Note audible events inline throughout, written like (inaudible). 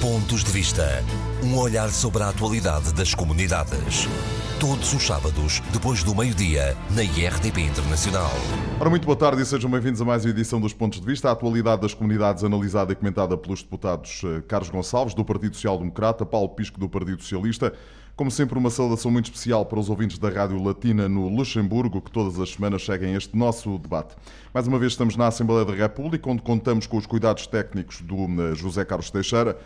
Pontos de Vista. Um olhar sobre a atualidade das comunidades. Todos os sábados, depois do meio-dia, na IRTP Internacional. Ora, muito boa tarde e sejam bem-vindos a mais uma edição dos Pontos de Vista. A atualidade das comunidades analisada e comentada pelos deputados eh, Carlos Gonçalves, do Partido Social Democrata, Paulo Pisco, do Partido Socialista. Como sempre, uma saudação muito especial para os ouvintes da Rádio Latina no Luxemburgo, que todas as semanas seguem este nosso debate. Mais uma vez estamos na Assembleia da República, onde contamos com os cuidados técnicos do eh, José Carlos Teixeira.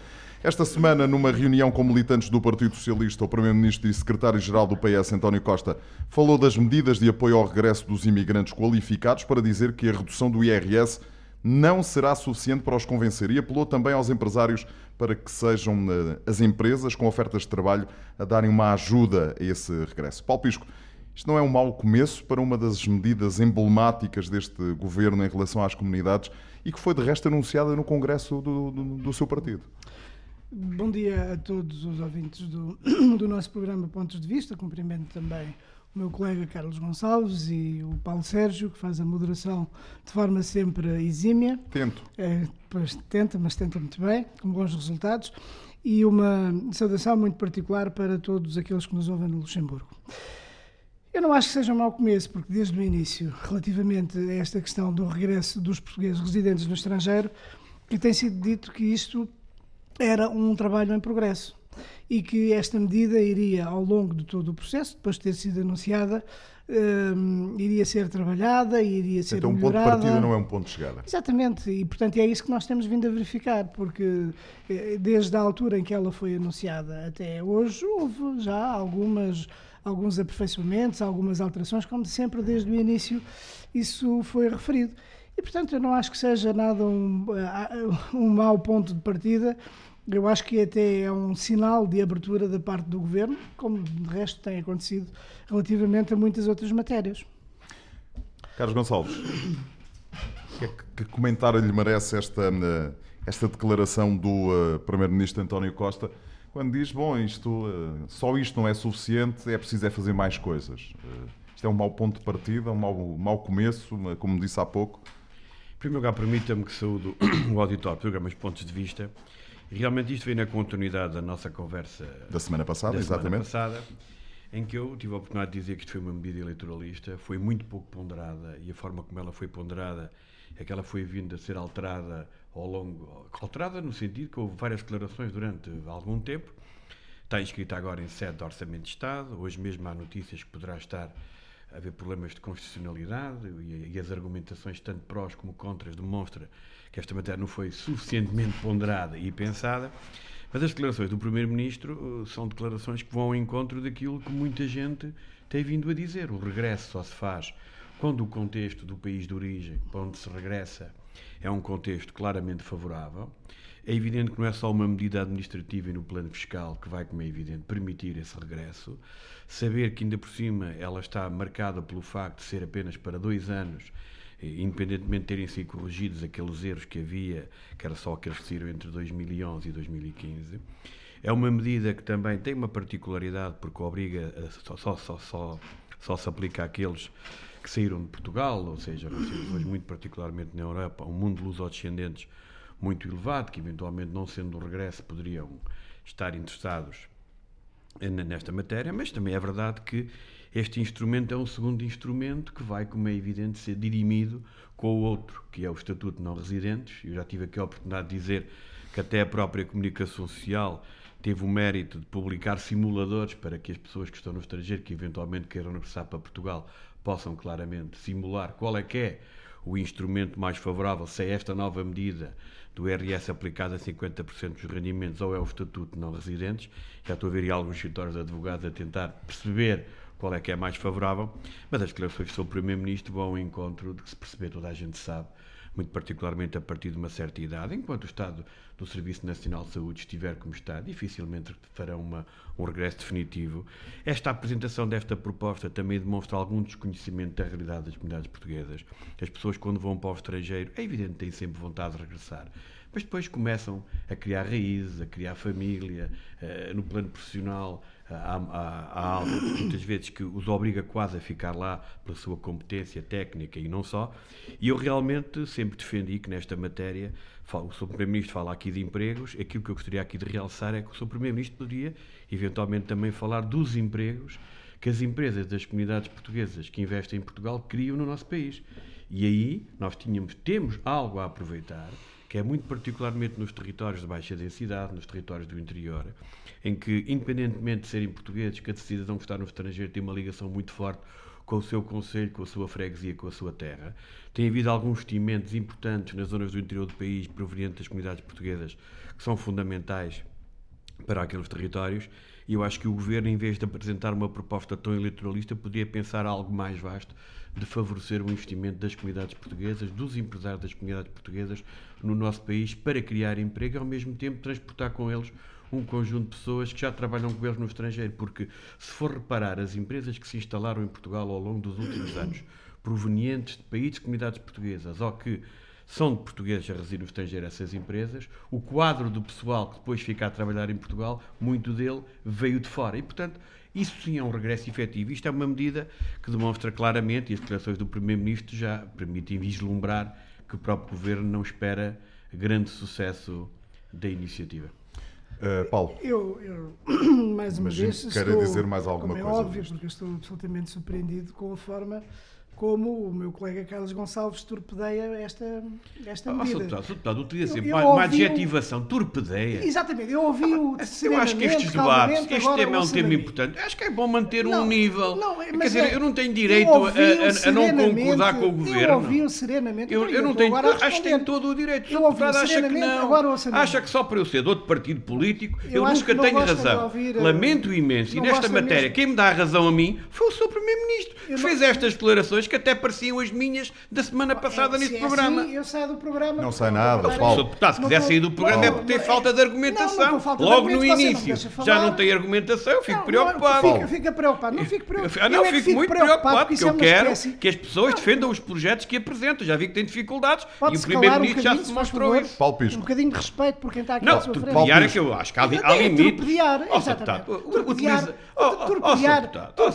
Esta semana, numa reunião com militantes do Partido Socialista, o Primeiro-Ministro e Secretário-Geral do PS, António Costa, falou das medidas de apoio ao regresso dos imigrantes qualificados para dizer que a redução do IRS não será suficiente para os convencer e apelou também aos empresários para que sejam eh, as empresas com ofertas de trabalho a darem uma ajuda a esse regresso. Paulo Pisco, isto não é um mau começo para uma das medidas emblemáticas deste governo em relação às comunidades e que foi de resto anunciada no Congresso do, do, do seu partido? Bom dia a todos os ouvintes do, (clears throat) do nosso programa Pontos de Vista. Cumprimento também o meu colega Carlos Gonçalves e o Paulo Sérgio, que faz a moderação de forma sempre exímia. Tento. É, pois tenta, mas tenta muito bem, com bons resultados. E uma saudação muito particular para todos aqueles que nos ouvem no Luxemburgo. Eu não acho que seja um mau começo, porque desde o início, relativamente a esta questão do regresso dos portugueses residentes no estrangeiro, que tem sido dito que isto era um trabalho em progresso e que esta medida iria, ao longo de todo o processo, depois de ter sido anunciada, um, iria ser trabalhada, iria ser então, melhorada. Então um ponto de partida não é um ponto de chegada. Exatamente, e portanto é isso que nós temos vindo a verificar, porque eh, desde a altura em que ela foi anunciada até hoje, houve já algumas, alguns aperfeiçoamentos, algumas alterações, como sempre desde o início isso foi referido. E, portanto, eu não acho que seja nada um, um mau ponto de partida. Eu acho que até é um sinal de abertura da parte do governo, como de resto tem acontecido relativamente a muitas outras matérias. Carlos Gonçalves, que, que comentário lhe merece esta, esta declaração do uh, Primeiro-Ministro António Costa, quando diz: Bom, isto, uh, só isto não é suficiente, é preciso é fazer mais coisas? Uh, isto é um mau ponto de partida, um mau, mau começo, como disse há pouco. Em primeiro lugar, permita-me que saúde o (coughs) auditório, programas pontos de vista. Realmente isto vem na continuidade da nossa conversa da semana passada, da exatamente. Semana passada, em que eu tive a oportunidade de dizer que isto foi uma medida eleitoralista, foi muito pouco ponderada e a forma como ela foi ponderada é que ela foi vindo a ser alterada ao longo. alterada no sentido que houve várias declarações durante algum tempo. Está inscrita agora em sede de Orçamento de Estado. Hoje mesmo há notícias que poderá estar haver problemas de constitucionalidade e, e as argumentações, tanto prós como contras, demonstram que esta matéria não foi suficientemente ponderada e pensada. Mas as declarações do Primeiro-Ministro uh, são declarações que vão ao encontro daquilo que muita gente tem vindo a dizer. O regresso só se faz quando o contexto do país de origem para onde se regressa é um contexto claramente favorável. É evidente que não é só uma medida administrativa e no plano fiscal que vai, como é evidente, permitir esse regresso. Saber que, ainda por cima, ela está marcada pelo facto de ser apenas para dois anos independentemente de terem sido corrigidos aqueles erros que havia, que era só aqueles que saíram entre 2011 e 2015. É uma medida que também tem uma particularidade, porque obriga, a, só, só, só, só, se aplica àqueles que saíram de Portugal, ou seja, muito particularmente na Europa, um mundo de lusodescendentes muito elevado, que eventualmente não sendo do regresso poderiam estar interessados nesta matéria, mas também é verdade que este instrumento é um segundo instrumento que vai, como é evidente, ser dirimido com o outro, que é o Estatuto de Não Residentes. Eu já tive aqui a oportunidade de dizer que até a própria comunicação social teve o mérito de publicar simuladores para que as pessoas que estão no estrangeiro, que eventualmente queiram regressar para Portugal, possam claramente simular qual é que é o instrumento mais favorável, se é esta nova medida do IRS aplicada a 50% dos rendimentos ou é o Estatuto de Não Residentes. Já estou a ver aí alguns escritórios de advogados a tentar perceber qual é que é mais favorável, mas as declarações sobre o Primeiro-Ministro vão ao encontro de que se perceber, toda a gente sabe, muito particularmente a partir de uma certa idade, enquanto o Estado do Serviço Nacional de Saúde estiver como está, dificilmente farão uma, um regresso definitivo. Esta apresentação desta proposta também demonstra algum desconhecimento da realidade das comunidades portuguesas. As pessoas, quando vão para o estrangeiro, é evidente que têm sempre vontade de regressar, mas depois começam a criar raízes, a criar família, uh, no plano profissional, há, há, há muitas vezes que os obriga quase a ficar lá pela sua competência técnica e não só. E eu realmente sempre defendi que nesta matéria, o Sr. Primeiro-Ministro fala aqui de empregos, aquilo que eu gostaria aqui de realçar é que o Sr. Primeiro-Ministro poderia eventualmente também falar dos empregos que as empresas das comunidades portuguesas que investem em Portugal criam no nosso país. E aí nós tínhamos, temos algo a aproveitar, que é muito particularmente nos territórios de baixa densidade, nos territórios do interior, em que, independentemente de serem portugueses, cada cidadão que está no estrangeiro tem uma ligação muito forte com o seu conselho, com a sua freguesia, com a sua terra. Tem havido alguns investimentos importantes nas zonas do interior do país, provenientes das comunidades portuguesas, que são fundamentais para aqueles territórios. E eu acho que o governo, em vez de apresentar uma proposta tão eleitoralista, podia pensar algo mais vasto de favorecer o investimento das comunidades portuguesas, dos empresários das comunidades portuguesas no nosso país, para criar emprego e, ao mesmo tempo, transportar com eles um conjunto de pessoas que já trabalham com eles no estrangeiro, porque se for reparar as empresas que se instalaram em Portugal ao longo dos últimos (coughs) anos, provenientes de países, comunidades portuguesas, ou que são de portugueses a residir no estrangeiro essas empresas, o quadro do pessoal que depois fica a trabalhar em Portugal, muito dele veio de fora. E, portanto, isso sim é um regresso efetivo. Isto é uma medida que demonstra claramente, e as declarações do Primeiro-Ministro já permitem vislumbrar que o próprio Governo não espera grande sucesso da iniciativa. Uh, Paulo. Eu, eu, (clears throat) mais uma Imagino vez, quero estou, dizer mais alguma como é coisa óbvio, porque estou absolutamente surpreendido com a forma como o meu colega Carlos Gonçalves torpedeia esta, esta Oh, Sr. medida. Deputado, Sr. Deputado, utiliza Eu- sempre eu uma, um- adjetivação, torpedeia. Exatamente, eu ouvi o Eu acho que estes debates, este tema é um tema importante. Acho que é bom manter um Não, nível. não, Quer dizer, é- eu não tenho eu direito a, ouvi-o a- a não concordar com o Eu governo. ouvi-o serenamente. Eu, eu não tenho. Acho que tem responder. todo o direito. Eu O ouvi deputado acha que não. Acha que só por eu ser de outro partido político eu, Eu acho nunca tenho razão. ouvir, eh, Lamento imenso. E nesta matéria, quem me dá razão a mim foi o Sr. Primeiro-Ministro, que Eu fez estas declarações que até pareciam as minhas da semana passada É, é programa. assim, eu saio do programa. Não sai não nada, Paulo. Se o deputado se Não quiser sair do programa é não, por ter não, falta de não, não argumentação. Logo no não início já não tem argumentação, eu fico Não, preocupado. Não, fica, preocupado. Não fico preocupado. Não, Eu é fico, muito preocupado, porque é eu quero espécie- que as pessoas Não, defendam os projetos que apresentam. Já vi que têm dificuldades e o Primeiro-Ministro já se mostrou isso. Paulo Pisco. Um bocadinho de respeito por quem está aqui Não, à sua frente. torpedear é que eu acho que há, há É limites. torpedear, Oh, exatamente. Torpedear- oh, oh, oh, oh,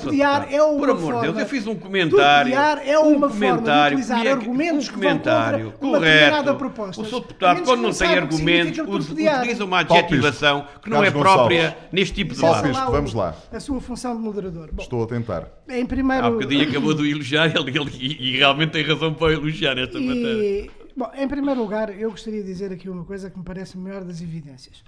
é uma Por amor de Deus, eu fiz um comentário. É um uma forma de comentário utilizar é- argumentos um que vão contra comentário uma determinada correto. proposta. O A deputado, quando não não tem argumentos, utiliza uma adjetivação que não é Carlos própria Gonçalves. neste tipo de o- vamos lá. A sua função de moderador. Bom, Estou a tentar. em primeiro... Há bocadinho acabou de elogiar ele, ele- e, e realmente tem razão para elogiar nesta matéria. E, bom, em primeiro lugar, eu gostaria de dizer aqui uma coisa que me parece a maior das evidências.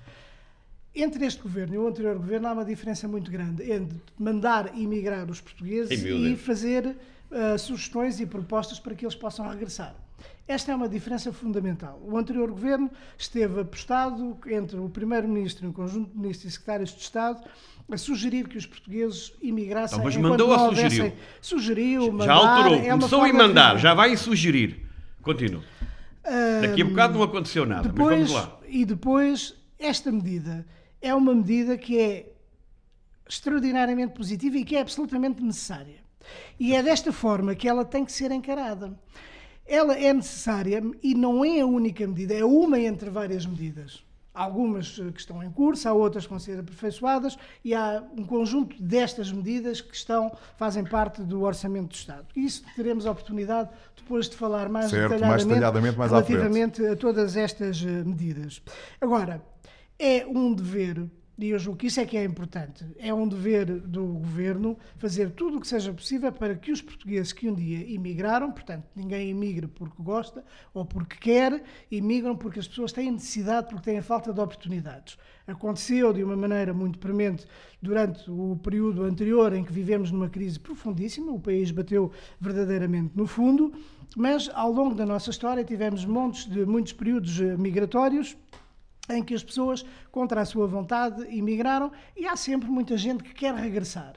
Entre este governo e o anterior governo há uma diferença muito grande entre mandar emigrar os portugueses e fazer ah, sugestões e propostas para que eles possam regressar. Esta é uma diferença fundamental. O anterior governo esteve apostado entre o primeiro-ministro e o conjunto de ministros e secretários de Estado a sugerir que os portugueses imigrassem. Então, mas mandou houvessem- sugeriu? Sugeriu, mandar, Já alterou, é começou de mandar, já vai sugerir. Continua. Daqui a bocado não aconteceu nada, Depois, mas vamos lá. E depois, esta medida é uma medida que é extraordinariamente positiva e que é absolutamente necessária. E é desta forma que ela tem que ser encarada. Ela é necessária e não é a única medida, é uma entre várias medidas. Há algumas eh, que estão em curso, há outras que vão ser aperfeiçoadas e há um conjunto destas medidas que estão, fazem parte do Orçamento do Estado. Isso teremos a oportunidade depois de falar mais Certo, mais detalhadamente, detalhadamente mais à frente. relativamente a todas estas eh, medidas. Agora, é um dever, e eu julgo que isso é que é importante, é um dever do governo fazer tudo o que seja possível para que os portugueses que um dia emigraram, portanto, ninguém emigra porque gosta ou porque quer, emigram porque as pessoas têm necessidade, porque têm falta de oportunidades. Aconteceu de uma maneira muito premente durante o período anterior em que vivemos numa crise profundíssima, o país bateu verdadeiramente no fundo, mas ao longo da nossa história tivemos montes de muitos períodos eh, migratórios em que as pessoas, contra a sua vontade, emigraram e há sempre muita gente que quer regressar.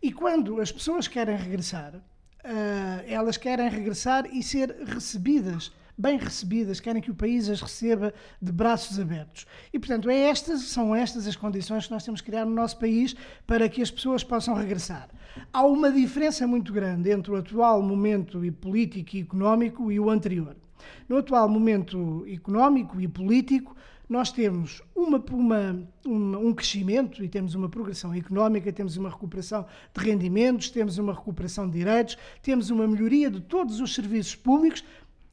E quando as pessoas querem regressar, ah, elas querem regressar e ser recebidas, bem recebidas, querem que o país as receba de braços abertos. E, portanto, é estas, são estas as condições que nós temos que criar no nosso país para que as pessoas possam regressar. Há uma diferença muito grande entre o atual momento e político e económico e o anterior. No atual momento económico e político, nós temos uma, uma, uma, um crescimento e temos uma progressão económica, temos uma recuperação de rendimentos, temos uma recuperação de direitos, temos uma melhoria de todos os serviços públicos,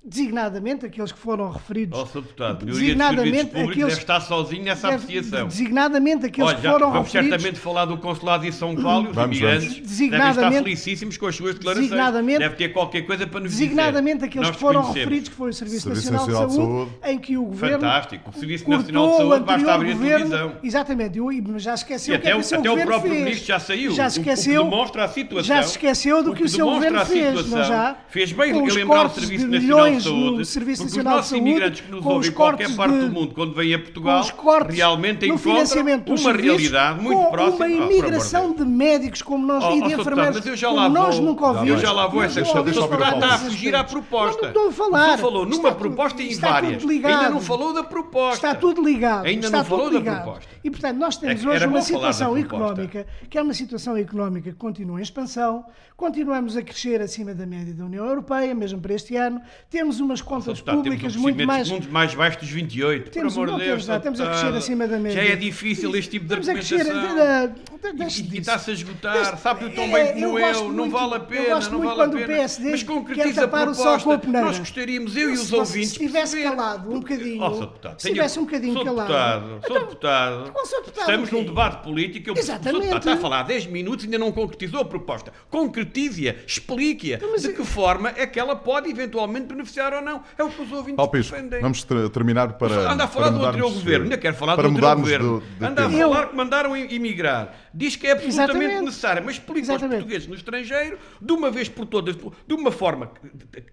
designadamente aqueles que foram referidos. Ó, Sr. Deputado, designadamente aqueles deve estar sozinho nessa apreciação. Designadamente aqueles Olha, que foram vamos referidos. Vamos certamente falar do consulado de São Paulo, os vamos, imigrantes vamos. Designadamente, devem estar felicíssimos com as suas declarações. Designadamente, Deve ter qualquer coisa para nos designadamente dizer. aqueles Nós que foram referidos, que foi o Serviço, Serviço Nacional, de, Saúde, Saúde. em que o Governo Fantástico. O Serviço Nacional de Saúde, basta abrir a governo, televisão. Exatamente, eu, mas já esqueceu E o que é até, que o seu até o governo próprio fez. ministro já saiu. Já esqueceu, o que demonstra a situação. já se esqueceu do que o seu governo a fez, não já? Fez bem Com em os lembrar o cortes Serviço de Nacional milhões no. Serviço porque Nacional de os nossos imigrantes que nos ouvem em qualquer parte de- do mundo, quando vêm a Portugal, cortes realmente no encontram uma realidade muito próxima. uma amor imigração de médicos como nós Oh, e oh, de enfermeiros mas eu já como lá nós vou, nunca ouvimos. eu já lá vou essa questão. Está a fugir à proposta. Não estou a falar. Falou numa proposta e várias. Ainda não falou da proposta. Está tudo ligado. Ainda não falou da proposta. E, portanto, nós temos hoje uma situação económica que é uma situação económica que continua em expansão, continuamos a crescer acima da média da União Europeia, mesmo para este ano, temos umas contas públicas temos muito mais... muito mais baixo dos 28. Temos- por amor de Deus. temos temos a crescer acima da média. Já é difícil este tipo de Temos argumentação. E- está-se a esgotar, Deixe- sabe tão é, bem como eu, não vale a pena, não vale a pena. PSD Mas concretiza a proposta. Nós gostaríamos, eu e os Se ouvintes, estivesse perceber. calado um bocadinho, Oh, se estivesse um bocadinho calado... Sr. Então, Deputado, com o Sr. Deputado estamos num debate político. eu-. Exatamente. Está a falar há 10 minutos e ainda não concretizou a proposta. Concretize-a, explique-a. Então, De que forma é que ela pode eventualmente beneficiar ou não. É o que os ouvintes Paulo Pisco, defendem. vamos ter- terminar para. Anda a falar para do anterior governo, ainda quero falar para do anterior governo. do- Anda a. Eu- falar que mandaram emigrar. Diz que é absolutamente Exatamente. necessário, mas explica aos portugueses no estrangeiro, de uma vez por todas, de uma forma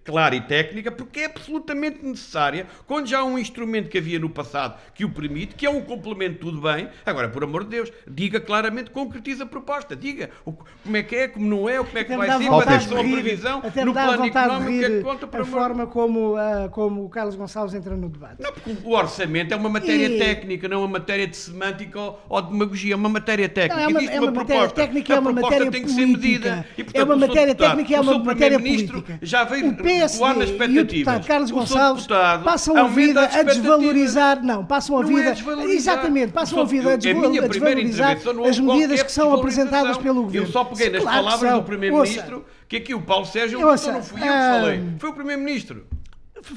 clara e técnica, porque é absolutamente necessária, quando já há um instrumento que havia no passado que o permite, que é um complemento, tudo bem. Agora, por amor de Deus, diga claramente, concretiza a proposta. Diga o- como é que é, como não é, como é que vai ser, qual é a vontade sua de rir, previsão, no plano económico, que é conta, por a forma como, ah, como o Carlos Gonçalves entra no debate. não, porque o orçamento é uma matéria E- técnica, não é uma matéria de semântica ou, ou de demagogia, é uma matéria técnica. Não, é uma- é uma, uma matéria técnica a é uma proposta matéria tem que ser política. medida. E, É portanto, uma o seu matéria deputado, técnica e é o uma matéria primeiro-ministro política. Já veio O PSD nas e o deputado Carlos O Gonçalves deputado passam a aumenta vida a desvalorizar, não, passam a é vida, desvalorizar. exatamente, passam a vida a, desval- a a desvalorizar as medidas que são apresentadas pelo governo. Eu só peguei nas Claro palavras do Primeiro-Ministro, que aqui o Paulo Sérgio, Ouça, então não fui eu que ah, falei, foi o Primeiro-Ministro.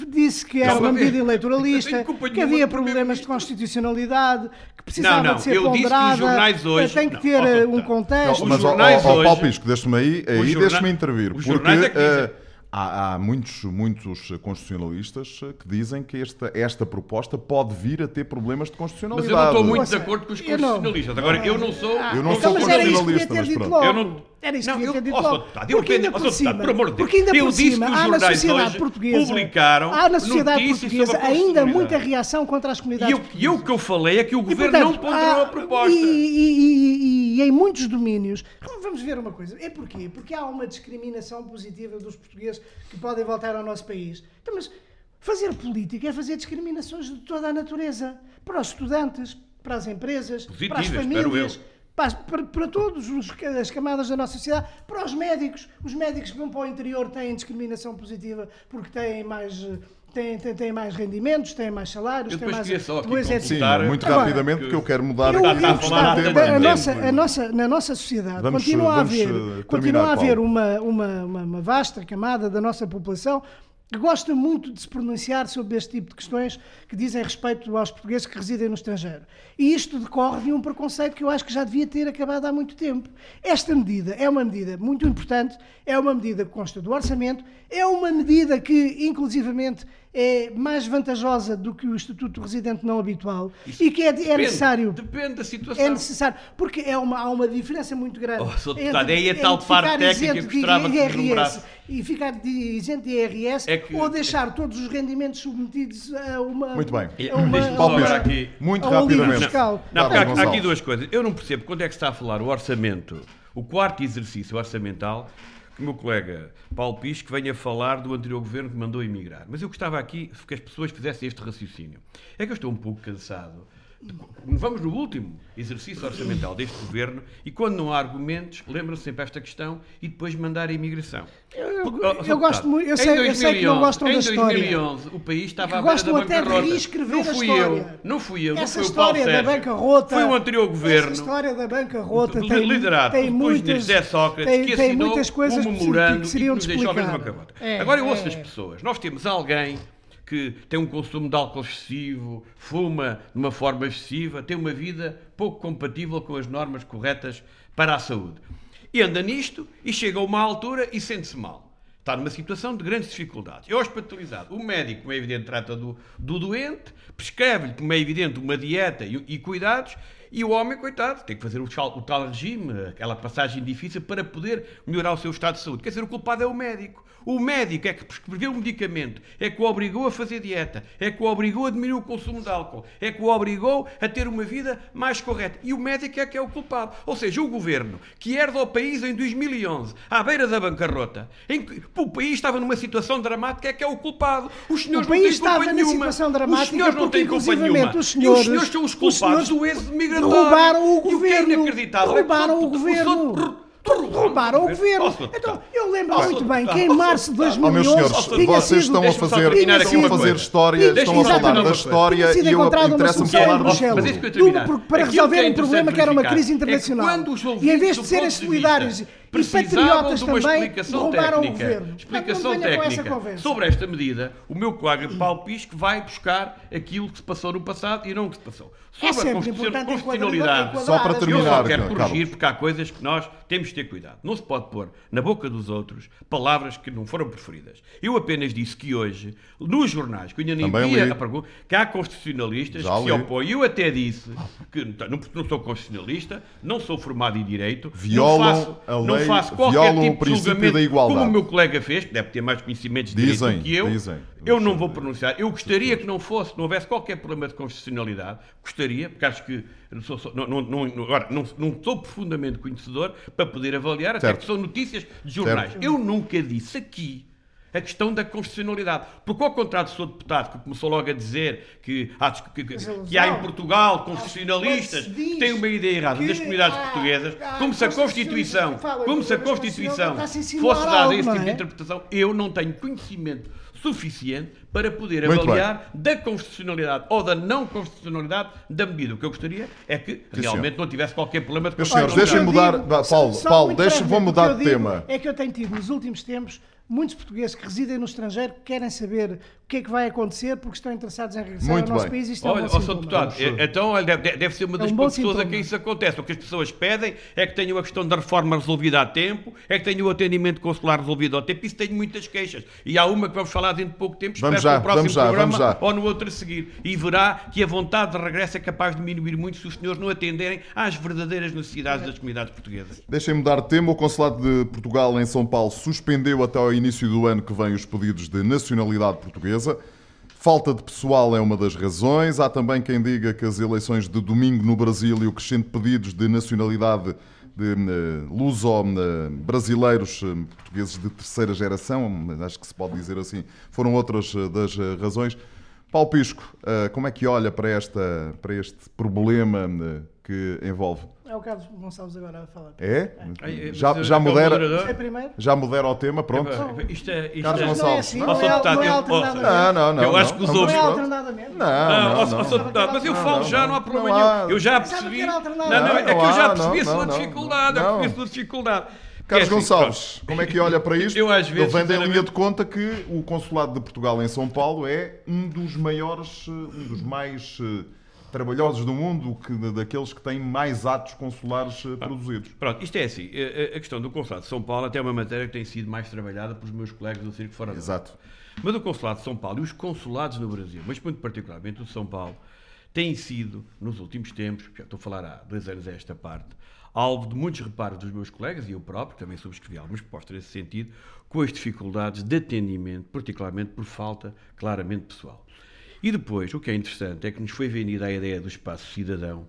disse que era Não, uma mas- medida Eu eleitoralista, (laughs) que havia problemas de constitucionalidade, que precisava Não, não, de ser eu disse que os ponderada, jornais hoje- tem que não, ter eh, Sr. um Deputado. contexto. Não, mas, ó, jornais ó, ó, Paulo hoje- Pisco, deixa-me aí, aí jorna- deixa-me intervir. os porque jornais é que dizem. eh, há, há muitos, muitos constitucionalistas eh, que dizem que esta, esta proposta pode vir a ter problemas de Mas constitucionalidade. eu não estou muito Ouça, de acordo com os eu não- constitucionalistas. Agora, eu não sou. Eu não então, sou mas era isso que constitucionalista, mas dito pronto. Eu Era isso Não, que eu- ter dito logo. Sr. Deputado, eu Porque ainda por. Deputado, cima, por amor de Deus, porque ainda eu por cima há na sociedade portuguesa, publicaram há na sociedade portuguesa ainda muita reação contra as comunidades eu, e eu o que eu falei é que o governo não ponderou a proposta. E, em muitos domínios, vamos ver uma coisa, é porquê? Porque há uma discriminação positiva dos portugueses que podem voltar ao nosso país. Então, mas fazer política é fazer discriminações de toda a natureza. Para os estudantes, para as empresas, para as Positivas, famílias. Para, para, para todas as camadas da nossa sociedade, para os médicos. Os médicos que vão para o interior têm discriminação positiva porque têm mais, têm, têm, têm mais rendimentos, têm mais salários, Eu têm depois mais. só aqui é- Sim, muito Agora, rapidamente, porque eu quero mudar eu, eu Está a a tempo. nossa, a nossa, na nossa sociedade Vamos- continua a vamos, haver, eh, continua a haver uma, uma, uma vasta camada da nossa população que gosta muito de se pronunciar sobre este tipo de questões que dizem respeito aos portugueses que residem no estrangeiro. E isto decorre de um preconceito que eu acho que já devia ter acabado há muito tempo. Esta medida é uma medida muito importante, é uma medida que consta do orçamento, é uma medida que, inclusivamente, é mais vantajosa do que o Estatuto de Residente Não Habitual e que é, é Depende, necessário. Depende da situação. É necessário, porque é uma, há uma diferença muito grande. Oh, Sr. Deputado, é aí a tal entre parte ficar técnica que de gostava que IRS. E ficar de isento de IRS É que- ou deixar todos os rendimentos submetidos a uma. Muito bem. a uma- Deixa-me a só uma- aqui. muito rapidamente. fiscal. Não, porque Carlos há, há aqui duas coisas. Eu não percebo quando é que se está a falar o orçamento, o quarto exercício orçamental, que o meu colega Paulo Pisco venha falar do anterior governo que mandou emigrar. Mas eu gostava aqui que as pessoas fizessem este raciocínio. É que eu estou um pouco cansado Vamos no último exercício orçamental deste governo e quando não há argumentos, lembra-se sempre esta questão e depois mandar a imigração. Eu, eu, eu gosto muito, eu sei, 2011, eu sei que não gostam da história. Em 2011 o país estava à beira da bancarrota. não fui eu, não fui eu, Essa não foi o Paulo Sérgio. Da bancarrota, foi o anterior governo. Essa história da bancarrota tem, liderado tem muitas, José Sócrates tem, que tem assinou muitas coisas um memorando que, seriam e que nos deixou a mesma explicar. bancarrota. É, Agora eu ouço é. as pessoas. Nós temos alguém que tem um consumo de álcool excessivo, fuma de uma forma excessiva, tem uma vida pouco compatível com as normas corretas para a saúde. E anda nisto e chega a uma altura e sente-se mal. Está numa situação de grandes dificuldades. É hospitalizado. O médico, como é evidente, trata do, do doente, prescreve-lhe, como é evidente, uma dieta e, e, cuidados, e o homem, coitado, tem que fazer o tal, o tal regime, aquela passagem difícil para poder melhorar o seu estado de saúde. Quer dizer, o culpado é o médico. O médico é que prescreveu o medicamento, é que o obrigou a fazer dieta, é que o obrigou a diminuir o consumo de álcool, é que o obrigou a ter uma vida mais correta. E o médico é que é o culpado. Ou seja, o governo que herda o país em 2011, à beira da bancarrota, em que o país estava numa situação dramática, é que é o culpado. Os senhores o país não têm culpa estava nenhuma. na situação dramática os senhores não têm culpa nenhuma. os senhores- e os senhores são os os culpados senhores do êxodo migratório. roubaram o E o que é governo. inacreditável é que Roubaram o o governo. senhor- Roubaram o governo. Então, eu lembro muito bem que em março de senhor deputado. Ó, meus 2011 senhores, tinha vocês estão a fazer, estão a fazer história, estão a falar da história e eu interessa-me falar é eu Tudo para Aquilo resolver é um problema que era uma crise é internacional. E em vez de do serem solidários precisavam de uma explicação técnica, explicação técnica sobre esta medida, o meu colega Paulo Pisco vai buscar aquilo que se passou no passado e não o que se passou. É Sobre a constitucion- importante constitucionalidade, Só para terminar, eu só quero corrigir porque há coisas que nós temos de ter cuidado. Não se pode pôr na boca dos outros palavras que não foram preferidas. Eu apenas disse que hoje, nos jornais, que eu ainda nem Também vi li. a pergunta, que há constitucionalistas Já que se li. opõem. Eu até disse que não, não sou constitucionalista, não sou formado em Direito, Violam não faço, a lei, faço qualquer tipo de julgamento da igualdade. como o meu colega fez, que deve ter mais conhecimentos de Dizem, direito do que eu. dizem. Eu não vou pronunciar. Eu gostaria que não fosse, não houvesse qualquer problema de constitucionalidade. Gostaria, porque acho que não sou, sou- não, não, não, agora, não, não sou profundamente conhecedor para poder avaliar, até Certo. que são notícias de jornais. Certo. Eu nunca disse aqui a questão da constitucionalidade. Porque, ao contrário do Sr. Deputado, que começou logo a dizer que há, que, que- que há em Portugal constitucionalistas que têm uma ideia errada das comunidades há- portuguesas, há como se a Constituição, como se a Constituição fosse dada esse tipo de é? interpretação, eu não tenho conhecimento suficiente para poder Muito avaliar da constitucionalidade ou da não constitucionalidade da medida. O que eu gostaria é que realmente não tivesse qualquer problema de Meus senhores, constitucionalidade. deixem mudar- Paulo, Paulo, deixa- brevemente, vou mudar de tema. É que eu tenho tido nos últimos tempos muitos portugueses que residem no estrangeiro que querem saber o que é que vai acontecer porque estão interessados em regressar Muito ao nosso bem. país. Isto é um Olha, bom Sr. sintoma. Deputado, eh, então olha, deve, deve ser uma É das um bom poucas pessoas a quem isso acontece. O que as pessoas pedem é que tenham a questão da reforma resolvida a tempo, é que tenham o atendimento consular resolvido a tempo. Isso tenho muitas queixas. E há uma que vamos falar dentro de pouco tempo, Vamos espero já, no próximo vamos já, programa ou no outro a seguir. E verá que a vontade de regresso é capaz de diminuir muito se os senhores não atenderem às verdadeiras necessidades das comunidades portuguesas. Deixem-me dar tema. O Consulado de Portugal em São Paulo suspendeu até ao início do ano que vem os pedidos de nacionalidade portuguesa. Falta de pessoal é uma das razões. Há também quem diga que as eleições de domingo no Brasil e o crescente pedidos de nacionalidade de uh, luso-brasileiros, uh, portugueses de terceira geração, acho que se pode dizer assim, foram outras uh, das razões. Paulo Pisco, uh, como é que olha para, esta, para este problema uh, que envolve É o Carlos Gonçalves agora a falar. é? Ai, Já, mas, já, eh, modera? É já modera o tema, pronto. Isto é. Isto Carlos é- Gonçalves. não é assim, Não, não, é. Deputado, não é eu- alternadamente. Não, não, não. Eu acho que os não, Não é outros- não. alternadamente. Não, Não, não, mas eu Não, falo não, já, não. não há problema nenhum. Eu já percebi. Não, não, é Não, que eu já percebi a não, sua não, dificuldade. É não. que percebi a sua dificuldade. Carlos É assim, Gonçalves, como é que olha para isto? (laughs) Eu, às vezes, Ele vem da sinceramente- linha de conta que o Consulado de Portugal em São Paulo é um dos maiores, eh, um dos mais eh, trabalhosos do mundo, que, daqueles que têm mais atos consulares eh, produzidos. Pronto, isto é assim. A, a- questão do Consulado de São Paulo até é uma matéria que tem sido mais trabalhada pelos meus colegas do Circo Fora da Exato. Mas o Consulado de São Paulo e os consulados no Brasil, mas muito particularmente o de São Paulo, têm sido, nos últimos tempos, já estou a falar há dois anos a esta parte, alvo de muitos reparos dos meus colegas e eu próprio também subscrevi algumas propostas nesse sentido, com as dificuldades de atendimento, particularmente por falta, claramente, pessoal. E depois, o que é interessante é que nos foi vendida a ideia do espaço cidadão,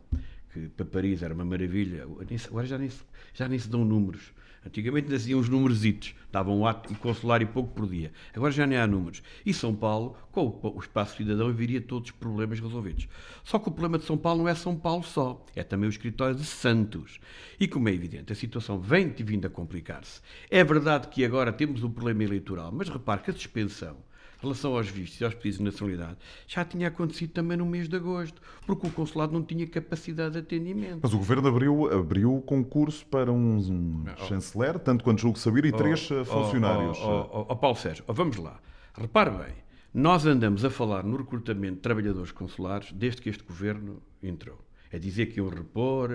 que para Paris era uma maravilha. Agora já nem, já nem se dão números. Antigamente diziam uns numerositos, davam um ato e consular e pouco por dia. Agora já nem há números. E São Paulo, com o espaço cidadão, viria todos os problemas resolvidos. Só que o problema de São Paulo não é São Paulo só, é também o escritório de Santos. E como é evidente, a situação vem vindo a complicar-se. É verdade que agora temos um problema eleitoral, mas repare que a suspensão em relação aos vistos e aos pedidos de nacionalidade, já tinha acontecido também no mês de agosto, porque o consulado não tinha capacidade de atendimento. Mas o governo abriu, abriu concurso para um, um oh. chanceler, tanto quanto julgo saber, e oh, três oh, funcionários. Oh, oh, oh Paulo Sérgio, vamos lá. Repare bem, nós andamos a falar no recrutamento de trabalhadores consulares desde que este governo entrou. É dizer que iam repor.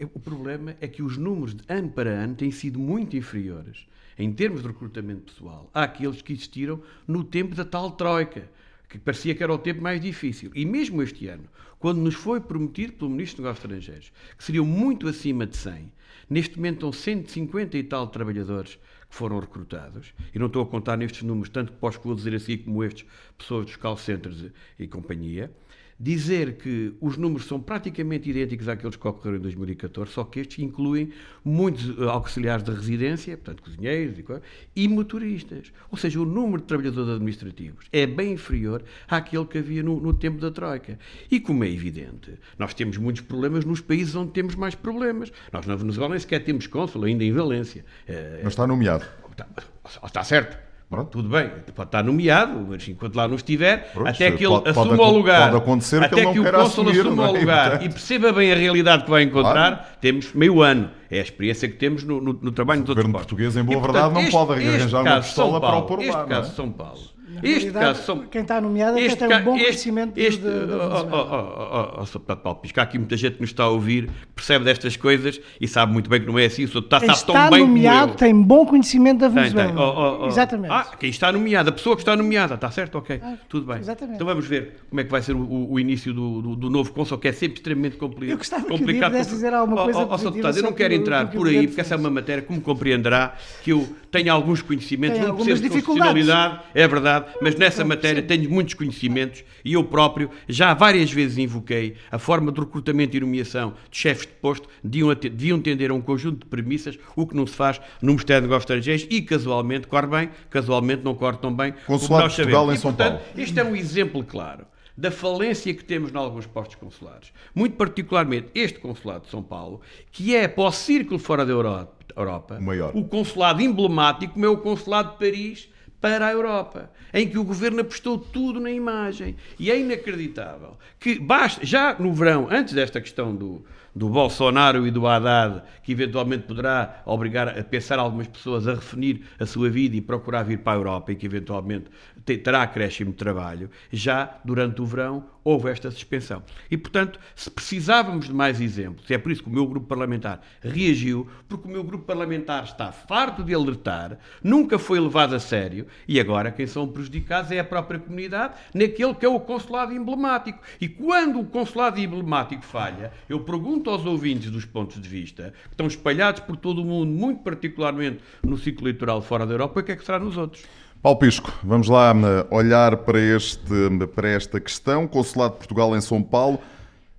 O problema é que os números de ano para ano têm sido muito inferiores. Em termos de recrutamento pessoal, àqueles que existiram no tempo da tal Troika, que parecia que era o tempo mais difícil. E mesmo este ano, quando nos foi prometido pelo Ministro dos Negócios Estrangeiros que seriam muito acima de 100, neste momento estão 150 e tal trabalhadores que foram recrutados, e não estou a contar nestes números, tanto que posso dizer assim como estes, pessoas dos call centers e companhia, dizer que os números são praticamente idênticos àqueles que ocorreram em 2014, só que estes incluem muitos eh, auxiliares de residência, portanto cozinheiros e, e motoristas. Ou seja, o número de trabalhadores administrativos é bem inferior àquele que havia no, no tempo da Troika. E como é evidente, nós temos muitos problemas nos países onde temos mais problemas. Nós na Venezuela nem sequer temos cônsul, ainda em Valência. Mas está nomeado. Está, está certo. Pronto, tudo bem, pode estar nomeado, mas enquanto lá não estiver, Pronto, até que ele pode, assuma o lugar, pode acontecer até que, que o cônsul assuma o lugar e perceba bem a realidade que vai encontrar, claro. temos meio ano. É a experiência que temos no, no, no trabalho o dos outros governo português, em boa e, verdade, não pode arranjar uma pistola para o pôr lá. Este caso é? São Paulo este caso são... Quem está nomeado é que tem um bom este, conhecimento este, de, de, oh, oh, oh, oh, Paulo Pisco, há aqui muita gente que nos está a ouvir, que percebe destas coisas e sabe muito bem que não é assim. O senhor está, está tão bem nomeado tem bom conhecimento da Venezuela. Tem, tem. Oh, oh, Exatamente. Ah, quem está nomeado, a pessoa que está nomeada, está certo? Ok, ah, tudo bem. Exatamente. Então vamos ver como é que vai ser o, o início do, do, do, novo Consul, que é sempre extremamente complicado. Eu gostava complicado. que dizer alguma coisa oh, oh, Eu não quero entrar por aí, porque essa é uma matéria, como compreenderá, que eu tenho alguns conhecimentos, não preciso de profissionalidade, é verdade, mas nessa matéria tenho muitos conhecimentos e eu próprio já várias vezes invoquei a forma de recrutamento e nomeação de chefes de posto deviam, deviam tender a um conjunto de premissas, o que não se faz no Ministério de Negócios Estrangeiros e casualmente corre bem, casualmente não corre tão bem. Consulado de Portugal em São Paulo. Este é um exemplo claro da falência que temos em alguns postos consulares. Muito particularmente este consulado de São Paulo, que é para o círculo fora da Europa, Europa o, maior. o consulado emblemático, como é o consulado de Paris, para a Europa, em que o governo apostou tudo na imagem. E é inacreditável que basta, já no verão, antes desta questão do, do Bolsonaro e do Haddad, que eventualmente poderá obrigar a pensar algumas pessoas a refinir a sua vida e procurar vir para a Europa e que eventualmente terá acréscimo de trabalho, já durante o verão houve esta suspensão. E, portanto, se precisávamos de mais exemplos, é por isso que o meu grupo parlamentar reagiu, porque o meu grupo parlamentar está farto de alertar, nunca foi levado a sério, e agora quem são prejudicados é a própria comunidade, naquele que é o consulado emblemático. E quando o consulado emblemático falha, eu pergunto aos ouvintes dos pontos de vista, que estão espalhados por todo o mundo, muito particularmente no ciclo eleitoral fora da Europa, o que é que será nos outros? Paulo Pisco, vamos lá eh, olhar para, este, para esta questão. Consulado de Portugal em São Paulo,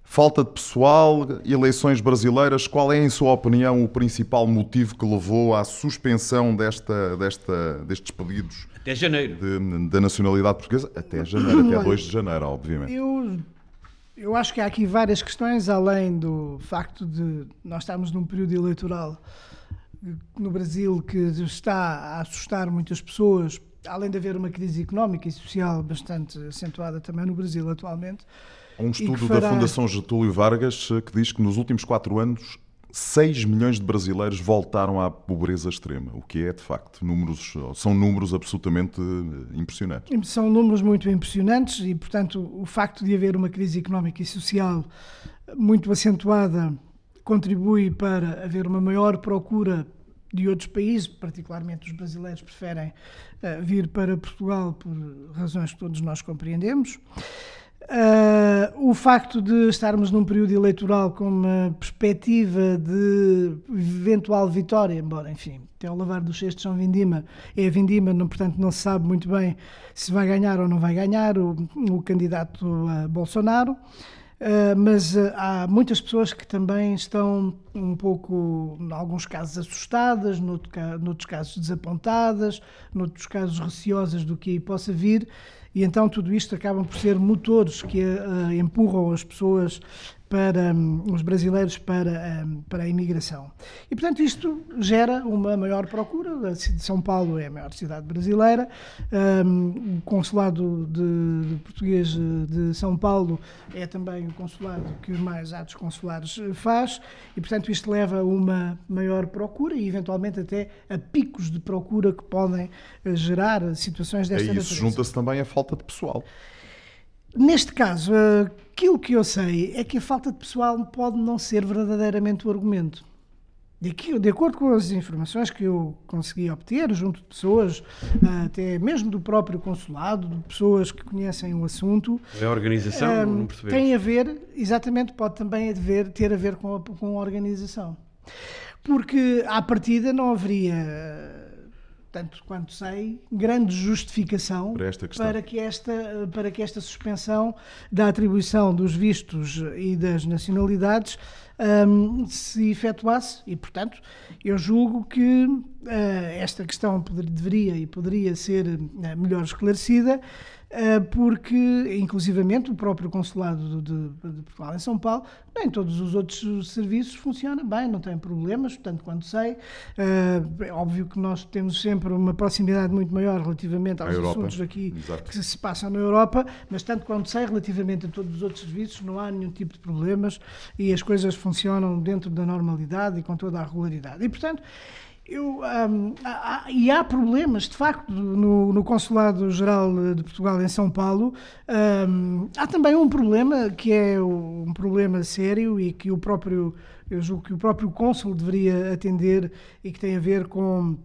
falta de pessoal, eleições brasileiras. Qual é, em sua opinião, o principal motivo que levou à suspensão desta, desta, destes pedidos? Até janeiro. De, da nacionalidade portuguesa? Até janeiro, até 2 de janeiro, obviamente. Eu, eu acho que há aqui várias questões, além do facto de nós estarmos num período eleitoral no Brasil que está a assustar muitas pessoas além de haver uma crise económica e social bastante acentuada também no Brasil atualmente. Um estudo fará... da Fundação Getúlio Vargas eh, que diz que nos últimos quatro anos 6 milhões de brasileiros voltaram à pobreza extrema, o que é, de facto, números, são números absolutamente eh, impressionantes. São números muito impressionantes e, portanto, o facto de haver uma crise económica e social muito acentuada contribui para haver uma maior procura de outros países, particularmente os brasileiros, preferem uh, vir para Portugal por razões que todos nós compreendemos. Uh, o facto de estarmos num período eleitoral com uma perspectiva de eventual vitória, embora, enfim, até o lavar dos cestos São Vindima é Vindima, não, portanto não se sabe muito bem se vai ganhar ou não vai ganhar o, o candidato Bolsonaro. Uh, mas uh, há muitas pessoas que também estão um pouco, em alguns casos, assustadas, noutro, noutros casos desapontadas, noutros casos receosas do que possa vir, e então tudo isto acabam por ser motores que uh, empurram as pessoas para um, os brasileiros para, um, para a imigração. E, portanto, isto gera uma maior procura. A São Paulo é a maior cidade brasileira, um, o consulado de, de, português de São Paulo é também o consulado que os mais atos consulares faz, e, portanto, isto leva a uma maior procura e, eventualmente, até a picos de procura que podem eh, gerar situações desta natureza. isso junta-se também a falta de pessoal. Neste caso, aquilo que eu sei é que a falta de pessoal pode não ser verdadeiramente o argumento. De, acordo com as informações que eu consegui obter, junto de pessoas, até mesmo do próprio consulado, de pessoas que conhecem o assunto. É a organização? Um, não tem a ver, exatamente, pode também haver, ter a ver com a, com a organização. Porque, à partida, não haveria tanto quanto sei, grande justificação para, que esta, para que esta suspensão da atribuição dos vistos e das nacionalidades um, se efetuasse. E, portanto, eu julgo que uh, esta questão poder, deveria e poderia ser uh, melhor esclarecida porque, inclusivamente, o próprio consulado de, de, Portugal em São Paulo, nem todos os outros serviços funcionam bem, não tem problemas, tanto quanto sei. É óbvio que nós temos sempre uma proximidade muito maior relativamente aos assuntos aqui Exato. que se passam na Europa, mas tanto quanto sei, relativamente a todos os outros serviços, não há nenhum tipo de problemas e as coisas funcionam dentro da normalidade e com toda a regularidade. E, portanto, eu, um, há, e há problemas, de facto, no, no Consulado-Geral de Portugal em São Paulo. Um, há também um problema que é um problema sério e que o próprio, eu julgo que o próprio Cônsul deveria atender e que tem a ver com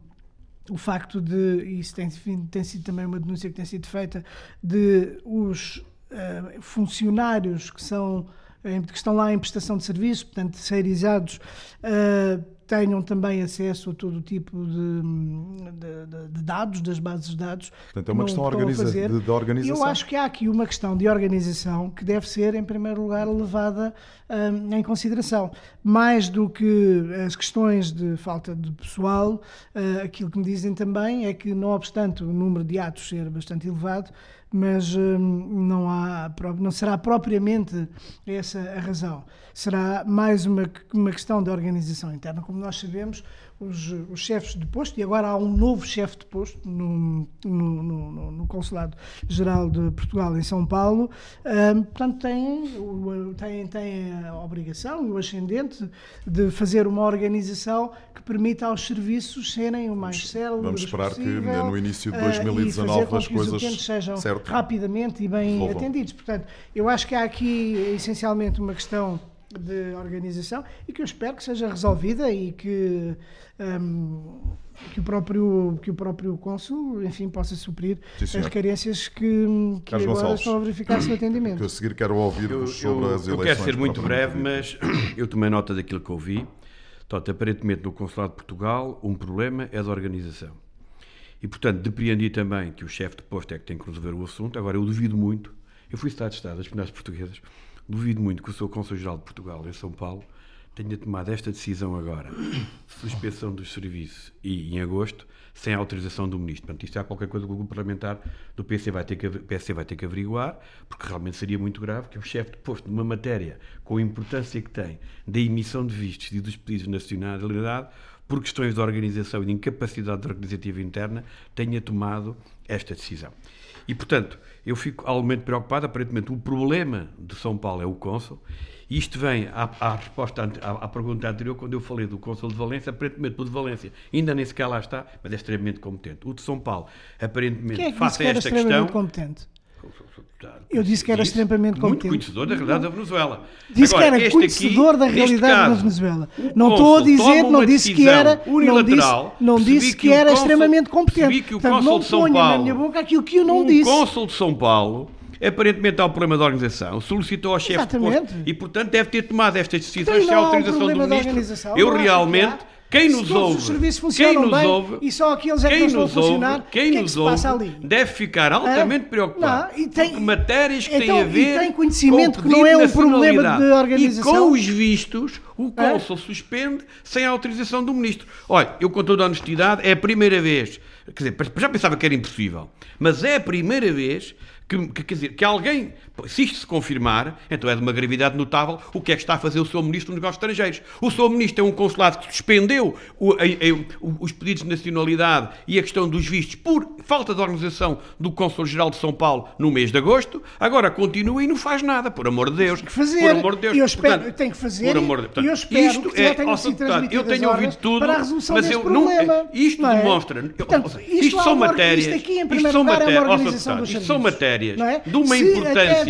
o facto de, e isso tem, tem sido também uma denúncia que tem sido feita, de os uh, funcionários que são que estão lá em prestação de serviço, portanto, terceirizados, uh, tenham também acesso a todo tipo de, de, de dados, das bases de dados. Portanto, é uma questão organiza de, de, organização. Eu acho que há aqui uma questão de organização que deve ser, em primeiro lugar, levada um, em consideração. Mais do que as questões de falta de pessoal, uh, aquilo que me dizem também é que, não obstante o número de atos ser bastante elevado, mas hum, não, há, não será propriamente essa a razão. Será mais uma, uma questão de organização interna. Como nós sabemos, os, os chefes de posto, e agora há um novo chefe de posto no, no, no, no Consulado-Geral de Portugal em São Paulo, um, portanto têm, têm, têm a obrigação e o ascendente de fazer uma organização que permita aos serviços serem o mais céleres Vamos esperar possível, que no início de 2019 as coisas sejam certo. rapidamente e bem atendidos. Portanto, eu acho que há aqui essencialmente uma questão de organização e que eu espero que seja resolvida e que um, que o próprio que o próprio cônsul enfim possa suprir Sim, as carências que, que agora Gonçalves, estão a verificar-se no atendimento. Que a seguir quero ouvir eu, sobre eu, as eleições. Eu quero ser muito breve, mas eu tomei nota daquilo que ouvi. Portanto, aparentemente no Consulado de Portugal um problema é da organização. E, portanto, depreendi também que o chefe de posto é que tem que resolver o assunto. Agora, eu duvido muito, eu fui Estado de Estado das Comunidades Portuguesas, duvido muito que o seu Consul-Geral de Portugal em São Paulo tenha tomado esta decisão agora, (coughs) suspensão dos serviços e em agosto, sem autorização do Ministro. Portanto, isto é qualquer coisa que o grupo parlamentar do PC vai ter que, PC vai ter que averiguar, porque realmente seria muito grave que o chefe de posto numa matéria com a importância que tem da emissão de vistos e dos pedidos de nacionalidade, por questões de organização e de incapacidade organizativa interna, tenha tomado esta decisão. E, portanto, eu fico altamente preocupado. Aparentemente, o problema de São Paulo é o Cônsul. Isto vem à, à resposta à, à, pergunta anterior, quando eu falei do Cônsul de Valência. Aparentemente, o de Valência ainda nem sequer lá está, mas é extremamente competente. O de São Paulo, aparentemente, Quem é que face a esta questão. competente? Eu disse que era extremamente competente. Muito conhecedor da realidade da Venezuela. Disse Agora, que era conhecedor aqui, da realidade caso, da Venezuela. Não estou a dizer, não disse que era, não disse, não disse que, que era cônsul, extremamente competente. Que o Portanto, não ponha Paulo, na minha boca aquilo que eu não disse. O cônsul de São Paulo aparentemente há um problema de organização, solicitou ao chefe de posto e, portanto, deve ter tomado estas decisões sem autorização do ministro. Eu realmente Quem nos todos ouve, os serviços quem funcionam nos bem ouve, e só aqueles é que quem não estão a nos ouve, funcionar, quem que é que nos se passa ouve, ali? deve ficar altamente Hã? preocupado. Não, e tem- porque matérias que então, têm a ver tem conhecimento com que não é um problema de organização? E com os vistos, o cônsul suspende sem a autorização do ministro. Olha, eu com toda a honestidade, é a primeira vez, quer dizer, já pensava que era impossível, mas é a primeira vez que, que, quer dizer, que alguém, se isto se confirmar, então é de uma gravidade notável o que é que está a fazer o seu Ministro dos Negócios Estrangeiros. O seu Ministro é um consulado que suspendeu o- a- a- os pedidos de nacionalidade e a questão dos vistos por falta de organização do Cônsul-Geral de São Paulo no mês de agosto, agora continua e não faz nada, por amor de Deus. que fazer. Por amor de Deus. Eu espero- Portanto, tem que fazer Por amor de e eu espero que já tenham ó, sido deputado, Eu tenho ouvido tudo, para a resolução mas eu não, problema, isto não é? demonstra, eu- Portanto, isto isto há são matérias, isto aqui, em isto primeiro são lugar, é uma organização isto são matérias não é? de uma Se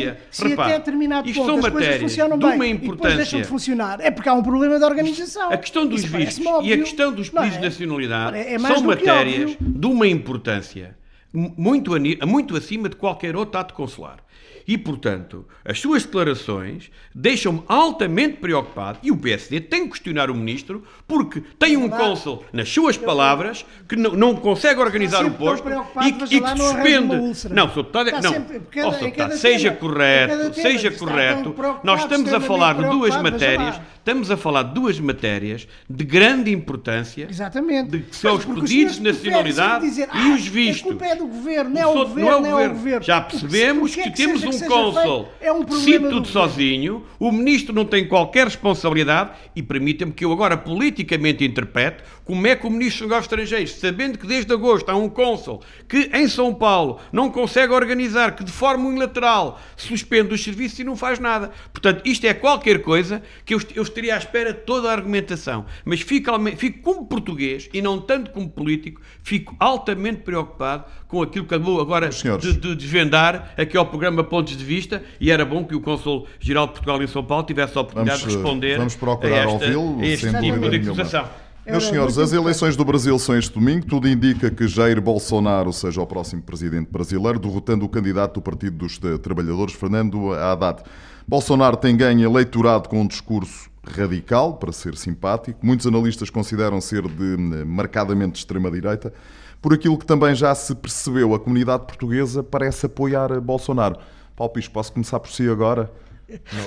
importância, até, se repare, até determinado isto ponto são as coisas funcionam de uma bem e depois deixam importância. de funcionar, é porque há um problema de organização. A questão dos Isso vistos óbvio, e a questão dos pedidos é? de nacionalidade É- são matérias de uma importância muito, muito acima de qualquer outro ato consular. E, portanto, as suas declarações deixam-me altamente preocupado e o PSD tem que questionar o ministro porque tem um cônsul, nas suas palavras, que não, não consegue organizar o posto e, e que suspende. Não, Sr. Deputado, não. sempre- cada- Sr. cada Deputado, tema, seja em cada correto, tema, seja correto. Nós estamos a falar de duas matérias, estamos a falar de duas matérias de grande importância Exatamente. de que são os pedidos de nacionalidade dizer, e "Ah, os vistos. A culpa é do governo, não O é o sou- governo, não é o governo. Já O que- percebemos o que é que, temos que um cônsul é um decide tudo do sozinho, o ministro não tem qualquer responsabilidade e permita-me que eu agora politicamente interprete como é que o ministro dos Negócios Estrangeiros, sabendo que desde agosto há um cônsul que em São Paulo não consegue organizar, que de forma unilateral suspende os serviços e não faz nada. Portanto, isto é qualquer coisa que eu, eu estaria à espera de toda a argumentação. Mas fico, fico como português e não tanto como político, fico altamente preocupado com aquilo que acabou agora de, de desvendar aqui ao programa Pontos de Vista e era bom que o Cônsul-Geral de Portugal em São Paulo tivesse a oportunidade Vamos, de responder vamos procurar a, esta, a este tipo de acusação. Meus senhores, as eleições do Brasil são este domingo. Tudo indica que Jair Bolsonaro seja o próximo presidente brasileiro, derrotando o candidato do Partido dos Trabalhadores, Fernando Haddad. Bolsonaro tem ganho eleitorado com um discurso radical, para ser simpático. Muitos analistas consideram ser de eh, marcadamente extrema-direita. Por aquilo que também já se percebeu, a comunidade portuguesa parece apoiar Bolsonaro. Paulo Pisco, posso começar por si agora?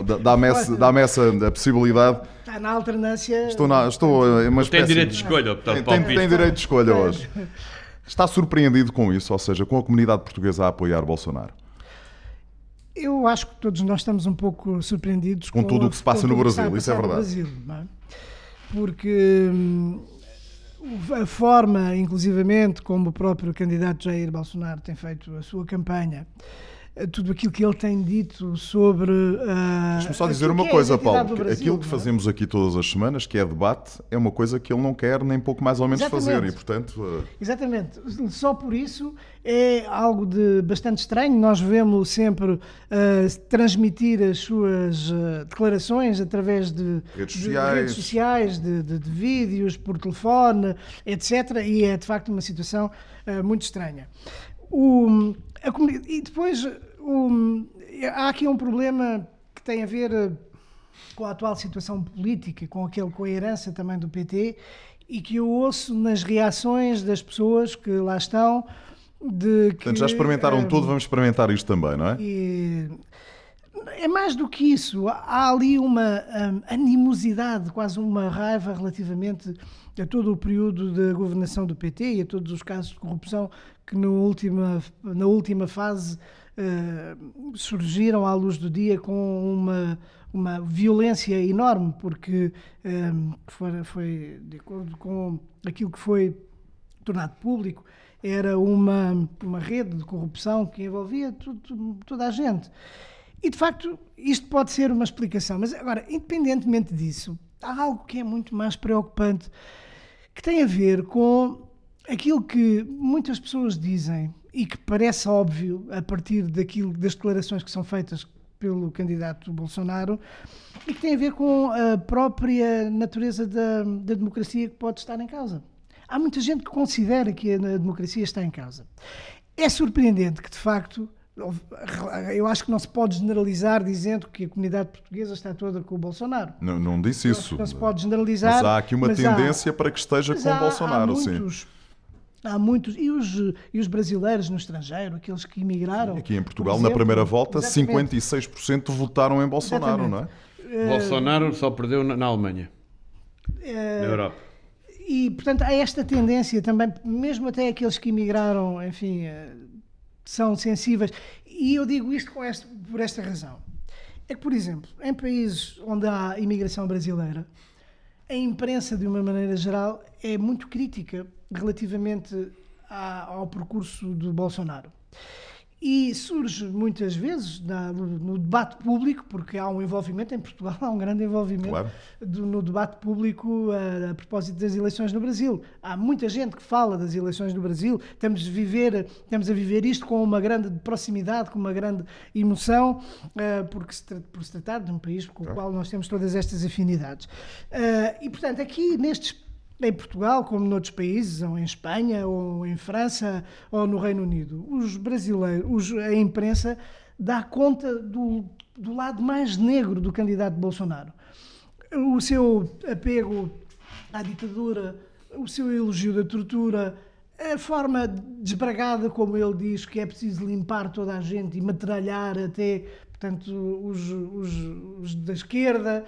Dá- Dá-me essa, dá essa a possibilidade. Está na alternância. Estou, na, estou uma Tem espécie direito de escolha, deputado tem, tem- tem direito de escolha hoje. Está surpreendido com isso, ou seja, com a comunidade portuguesa a apoiar Bolsonaro? Eu acho que todos nós estamos um pouco surpreendidos Com tudo o que se passa com no Brasil, isso é verdade. Brasil, não é? Porque hum, a forma, inclusivamente, como o próprio candidato Jair Bolsonaro tem feito a sua campanha, tudo aquilo que ele tem dito sobre. Uh, Deixa-me só dizer uma coisa, Paulo. que aquilo que é? fazemos aqui todas as semanas, que é debate, é uma coisa que ele não quer nem pouco mais ou menos Exatamente. fazer. E, portanto, eh, Exatamente. Só por isso é algo de bastante estranho. Nós vemos sempre eh, transmitir as suas eh, declarações através de Redes de sociais. redes sociais, de, de- de vídeos, por telefone, etc. E é de facto uma situação muito estranha. O- e depois o- há aqui um problema que tem a ver eh, com a atual situação política, com, aquele, com a herança também do PT, e que eu ouço nas reações das pessoas que lá estão. De que, portanto, já experimentaram eh, tudo, vamos experimentar isto também, não é? e é mais do que isso. Há ali uma hum, animosidade, quase uma raiva relativamente a todo o período da governação do PT e a todos os casos de corrupção que no última, na última fase eh, surgiram à luz do dia com uma, uma violência enorme, porque hum, foi, foi de acordo com aquilo que foi tornado público, era uma, uma rede de corrupção que envolvia tudo- toda a gente. E, de facto, isto pode ser uma explicação. Mas, agora, independentemente disso, há algo que é muito mais preocupante, que tem a ver com aquilo que muitas pessoas dizem e que parece óbvio a partir daquilo, das declarações que são feitas pelo candidato Bolsonaro e que tem a ver com a própria natureza da, da democracia que pode estar em causa. Há muita gente que considera que a democracia está em causa. É surpreendente que, de facto, Eu acho que não se pode generalizar dizendo que a comunidade portuguesa está toda com o Bolsonaro. Não, não disse isso. Não se pode generalizar. Mas há aqui uma tendência há, para que esteja com o Bolsonaro, há muitos, sim. Há muitos, e os, e os brasileiros no estrangeiro, aqueles que emigraram. Aqui em Portugal, exemplo, na primeira volta, exatamente. 56% votaram em Bolsonaro, exatamente. não é? Bolsonaro só perdeu na, na Alemanha, uh, na Europa. E, portanto, há esta tendência também, mesmo até aqueles que emigraram, enfim, uh, são sensíveis. E eu digo isto este, por esta razão. É que, por exemplo, em países onde há imigração brasileira, a imprensa, de uma maneira geral, é muito crítica relativamente ao percurso do Bolsonaro. E surge muitas vezes na, no, no, debate público, porque há um envolvimento em Portugal, há um grande envolvimento claro. do, no debate público a, a, propósito das eleições no Brasil. Há muita gente que fala das eleições no Brasil, estamos a viver, estamos a viver isto com uma grande proximidade, com uma grande emoção, uh, porque se, por se tratar de um país com o qual nós temos todas estas afinidades. Uh, e, portanto, aqui nestes em Portugal, como noutros países, ou em Espanha, ou em França, ou no Reino Unido. Os brasileiros, a imprensa dá conta do, do lado mais negro do candidato Bolsonaro. O seu apego à ditadura, o seu elogio da tortura, a forma desbragada como ele diz que é preciso limpar toda a gente e metralhar até portanto, os, os, os da esquerda,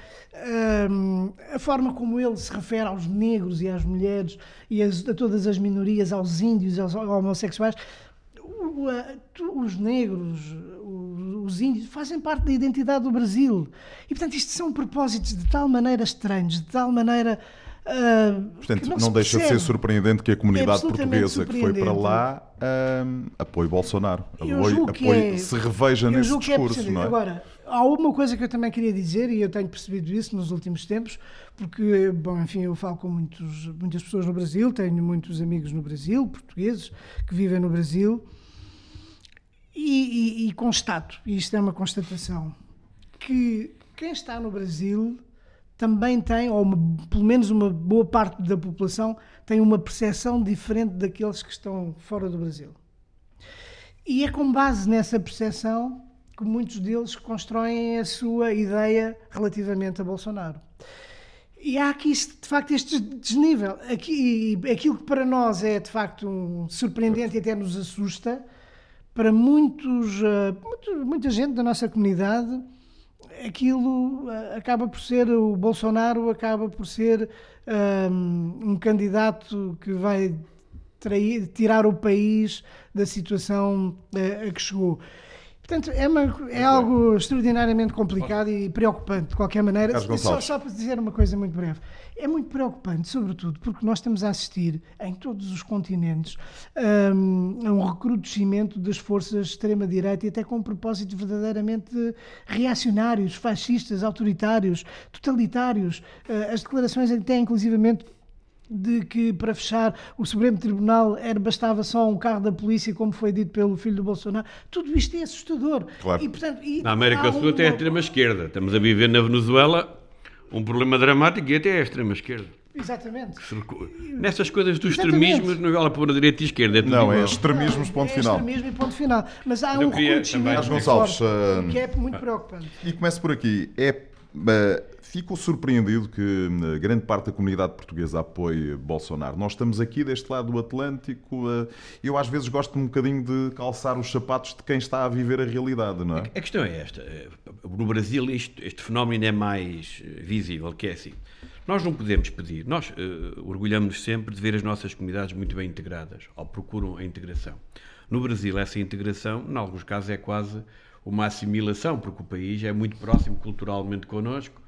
um, a forma como ele se refere aos negros e às mulheres e as, a todas as minorias, aos índios, aos homossexuais. Os negros, os índios, fazem parte da identidade do Brasil. E, portanto, isto são propósitos de tal maneira estranhos, de tal maneira Uh, Portanto, não, não deixa de ser surpreendente que a comunidade é portuguesa que foi para lá uh, apoie Bolsonaro, apoie, apoie é, se reveja nesse é discurso. É não é? Agora, há uma coisa que eu também queria dizer, e eu tenho percebido isso nos últimos tempos, porque, bom, enfim, eu falo com muitos, muitas pessoas no Brasil, tenho muitos amigos no Brasil, portugueses, que vivem no Brasil, e, e, e constato, e isto é uma constatação, que quem está no Brasil também tem, ou uma, pelo menos uma boa parte da população, tem uma percepção diferente daqueles que estão fora do Brasil. E é com base nessa percepção que muitos deles constroem a sua ideia relativamente a Bolsonaro. E há aqui, de facto, este desnível. Aqui, aquilo que para nós é, de facto, um surpreendente e até nos assusta, para muitos, eh, muita gente da nossa comunidade aquilo eh, acaba por ser, o Bolsonaro acaba por ser um, um candidato que vai trair, tirar o país da situação uh, a que chegou. Portanto, é, uma, é algo extraordinariamente complicado e preocupante, de qualquer maneira. Só, só para dizer uma coisa muito breve. É muito preocupante, sobretudo, porque nós estamos a assistir em todos os continentes um, a um recrudescimento das forças de extrema-direita e até com propósitos verdadeiramente reacionários, fascistas, autoritários, totalitários. Uh, as declarações até, inclusivamente, de que para fechar o Supremo Tribunal era, bastava só um carro da polícia, como foi dito pelo filho do Bolsonaro. Tudo isto é assustador. Claro. E, portanto, e na América do Sul até é a extrema-esquerda. Estamos a viver na Venezuela um problema dramático e até é a extrema-esquerda. Exatamente. Nessas coisas dos extremismos não vale pôr a direita e a esquerda. É não, é extremismos, ponto é final. extremismo e ponto final. Mas há um recrudescimento Gonçalves, uh, que é muito preocupante. E começo por aqui. É, fico surpreendido que uh, grande parte da comunidade portuguesa apoie Bolsonaro. Nós estamos aqui deste lado do Atlântico. Uh, eu às vezes gosto um bocadinho de calçar os sapatos de quem está a viver a realidade, não é? A questão é esta. No Brasil este, este fenómeno é mais visível, que é assim. Nós não podemos pedir, nós uh, orgulhamos sempre de ver as nossas comunidades muito bem integradas, ou procuram a integração. No Brasil, essa integração, em alguns casos, é quase uma assimilação, porque o país é muito próximo culturalmente connosco,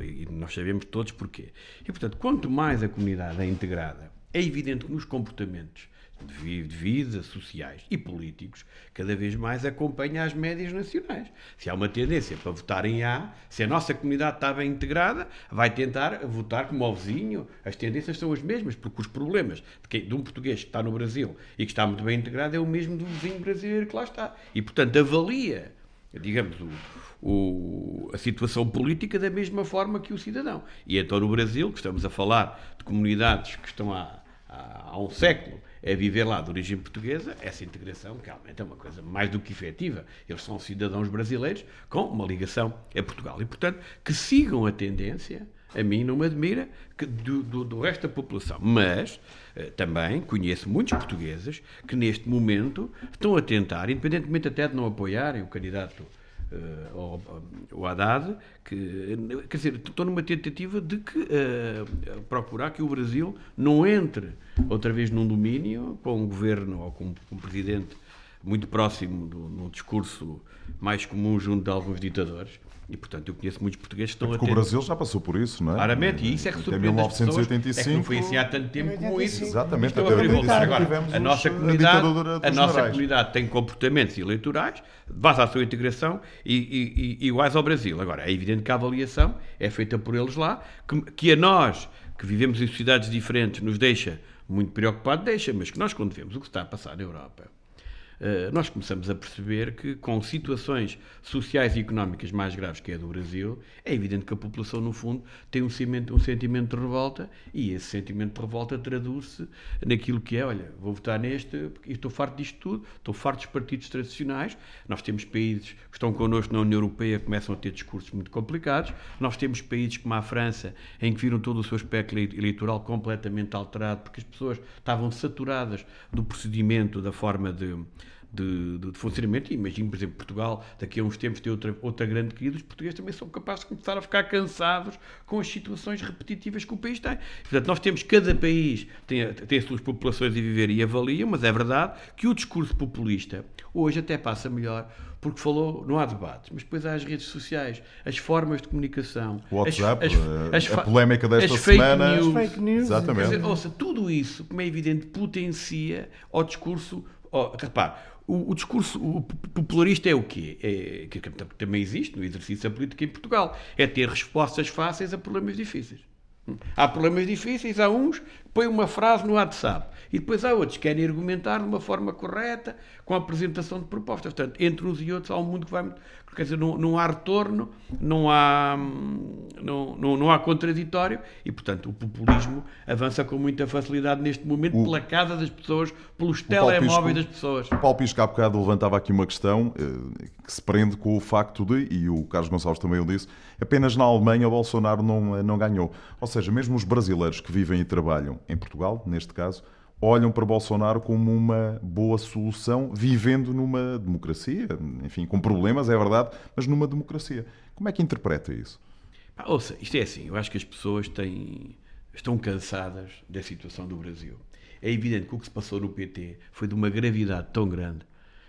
e nós sabemos todos porquê. E, portanto, quanto mais a comunidade é integrada, é evidente que nos comportamentos de vida, sociais e políticos, cada vez mais acompanha as médias nacionais. Se há uma tendência para votar em A, se a nossa comunidade está bem integrada, vai tentar votar como o vizinho. As tendências são as mesmas, porque os problemas de um português que está no Brasil e que está muito bem integrado é o mesmo do vizinho brasileiro que lá está. E, portanto, avalia, digamos, o, o, a situação política da mesma forma que o cidadão. E então no Brasil, que estamos a falar de comunidades que estão há há, há um século a viver lá de origem portuguesa, essa integração realmente é uma coisa mais do que efetiva. Eles são cidadãos brasileiros com uma ligação a Portugal. E, portanto, que sigam a tendência, a mim não me admira, que do, do, do resto da população. Mas eh, também conheço muitos portugueses que neste momento estão a tentar, independentemente até de não apoiarem o candidato uh, o Haddad, que, quer dizer, estou numa tentativa de que, uh, procurar que o Brasil não entre outra vez num domínio com um governo ou com um presidente muito próximo do, no discurso mais comum junto de alguns ditadores, e, portanto, eu conheço muitos portugueses que estão Porque a ter... o Brasil já passou por isso, não é? Claramente, e isso é que surpreende 1985, pessoas, é que não foi assim há tanto tempo como isso. Exatamente. Até Agora, a nossa comunidade, a, a nossa comunidade tem comportamentos eleitorais, base à sua integração e, e, e, iguais ao Brasil. Agora, é evidente que a avaliação é feita por eles lá, que, que a nós, que vivemos em sociedades diferentes, nos deixa muito preocupado, deixa, mas que nós, quando vemos o que está a passar na Europa nós começamos a perceber que, com situações sociais e económicas mais graves que é a do Brasil, é evidente que a população, no fundo, tem um, um sentimento de revolta e esse sentimento de revolta traduz-se naquilo que é: olha, vou votar neste estou farto disto tudo, estou farto dos partidos tradicionais. Nós temos países que estão connosco na União Europeia começam a ter discursos muito complicados, nós temos países como a França, em que viram todo o seu espectro eleitoral completamente alterado, porque as pessoas estavam saturadas do procedimento, da forma de de, de, de funcionamento. E imagino, por exemplo, Portugal, daqui a uns tempos, ter outra, outra grande crise, os portugueses também são capazes de começar a ficar cansados com as situações repetitivas que o país tem. Portanto, nós temos, cada país tem, tem as suas populações a viver e avalia, mas é verdade que o discurso populista hoje até passa melhor porque falou, não há debates, mas depois há as redes sociais, as formas de comunicação, o WhatsApp, as, as, as, a polémica desta as semana, fake news, fake news exatamente. Dizer, ouça, tudo isso, como é evidente, potencia o discurso. Oh, repare, o, o, discurso popularista é o quê? É, que também existe no exercício da política em Portugal. É ter respostas fáceis a problemas difíceis. Há problemas difíceis, há uns que põem uma frase no WhatsApp e depois há outros que querem argumentar de uma forma correta, com a apresentação de propostas. Portanto, entre uns e outros há um mundo que vai. Quer dizer, não, não há retorno, não há, não, não, não há contraditório e, portanto, o populismo avança com muita facilidade neste momento o, pela casa das pessoas, pelos telemóveis das pessoas. O Paulo Pisco há bocado levantava aqui uma questão eh, que se prende com o facto de, e o Carlos Gonçalves também o disse, apenas na Alemanha o Bolsonaro não, não ganhou. Ou seja, mesmo os brasileiros que vivem e trabalham em Portugal, neste caso, olham para Bolsonaro como uma boa solução, vivendo numa democracia, enfim, com problemas, é verdade, mas numa democracia. Como é que interpreta isso? Ouça, isto é assim, eu acho que as pessoas têm, estão cansadas da situação do Brasil. É evidente que o que se passou no PT foi de uma gravidade tão grande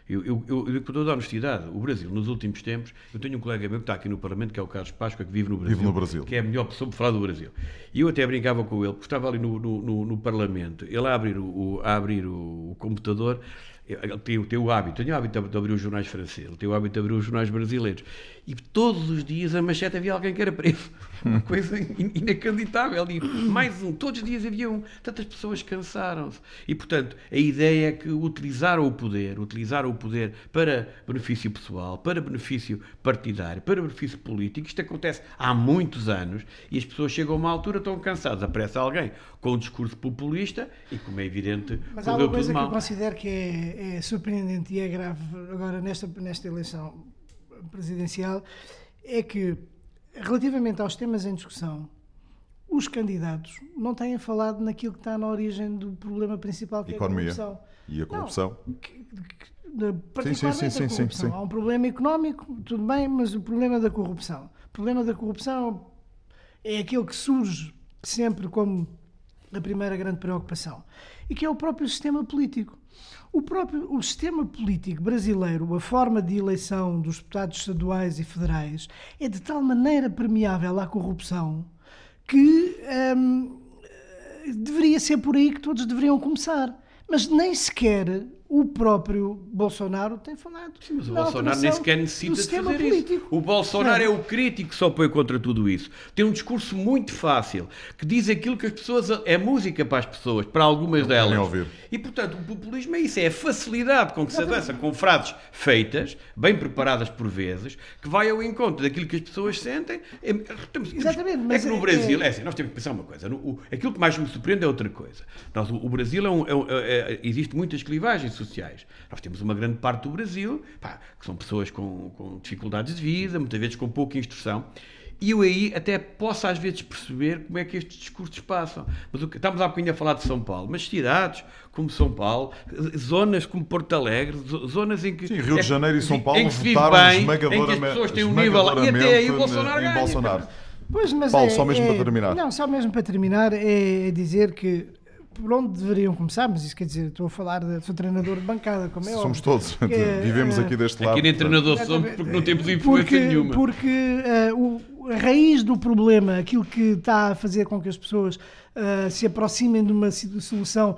eu, eu, eu, eu com toda a honestidade, o Brasil, nos últimos tempos, eu tenho um colega meu que está aqui no Parlamento, que é o Carlos Páscoa, que vive no Brasil. Vive no Brasil. Que é a melhor pessoa para falar do Brasil. E eu até brincava com ele, porque estava ali no, no, no, no Parlamento, ele a abrir, o, a abrir o, o computador, ele tem, tem o hábito, tem o hábito de abrir os jornais franceses, ele tem o hábito de abrir os jornais brasileiros. E todos os dias a manchete havia alguém que era preso. Uma coisa inacreditável. E mais um, todos os dias havia um. Tantas pessoas cansaram-se. E, portanto, a ideia é que utilizar o poder, utilizar o poder para benefício pessoal, para benefício partidário, para benefício político, isto acontece há muitos anos e as pessoas chegam a uma altura, estão cansadas. Aparece alguém com um discurso populista e, como é evidente, Mas há uma coisa que eu considero que é, é surpreendente e é grave agora nesta, nesta eleição presidencial é que, relativamente aos temas em discussão, os candidatos não têm falado naquilo que está na origem do problema principal, que Economia. é a corrupção. E a corrupção? Não, que, que, particularmente sim, sim, sim, a corrupção. Há um problema económico, tudo bem, mas o problema da corrupção. O problema da corrupção é aquele que surge sempre como a primeira grande preocupação. E que é o próprio sistema político. O próprio o sistema político brasileiro, a forma de eleição dos deputados estaduais e federais, é de tal maneira permeável à corrupção que hum, deveria ser por aí que todos deveriam começar. Mas nem sequer o próprio Bolsonaro tem falado. Sim, mas o Bolsonaro nem sequer necessita de fazer político. isso. O Bolsonaro é o crítico que só põe contra tudo isso. Tem um discurso muito fácil, que diz aquilo que as pessoas. é música para as pessoas, para algumas Não delas. ouvir. E portanto, o populismo é isso, é a facilidade com que se avança com frases feitas, bem preparadas por vezes, que vai ao encontro daquilo que as pessoas sentem. É, temos- Exatamente, é mas que no é- Brasil, é- é assim, nós temos que pensar uma coisa. no- o- aquilo que mais me surpreende é outra coisa. Nós, o, o Brasil é um. é um- é- é- existe muitas clivagens sociais. Nós temos uma grande parte do Brasil pá, que são pessoas com, com dificuldades de vida, muitas vezes com pouca instrução. E eu aí até posso às vezes perceber como é que estes discursos passam. Mas o que, estamos há bocadinho a falar de São Paulo, mas cidades como São Paulo, zonas como Porto Alegre, zo- zonas em que. Sim, Rio de é- Janeiro e São em Paulo que se vive votaram bem, em que as esmagadoramente, pessoas têm um nível. E até aí o Bolsonaro em ganha. Bolsonaro. Pois, mas Paulo, é- só mesmo é- para terminar. Não, só mesmo para terminar é dizer que por onde deveriam começar, mas isso quer dizer, estou a falar, de, sou treinador de bancada, como é Somos óbvio. todos, É, (laughs) vivemos aqui deste lado. Aqui nem portanto. treinador somos porque não temos influência Porque, nenhuma. porque eh, o, a raiz do problema, aquilo que está a fazer com que as pessoas eh, se aproximem de uma solução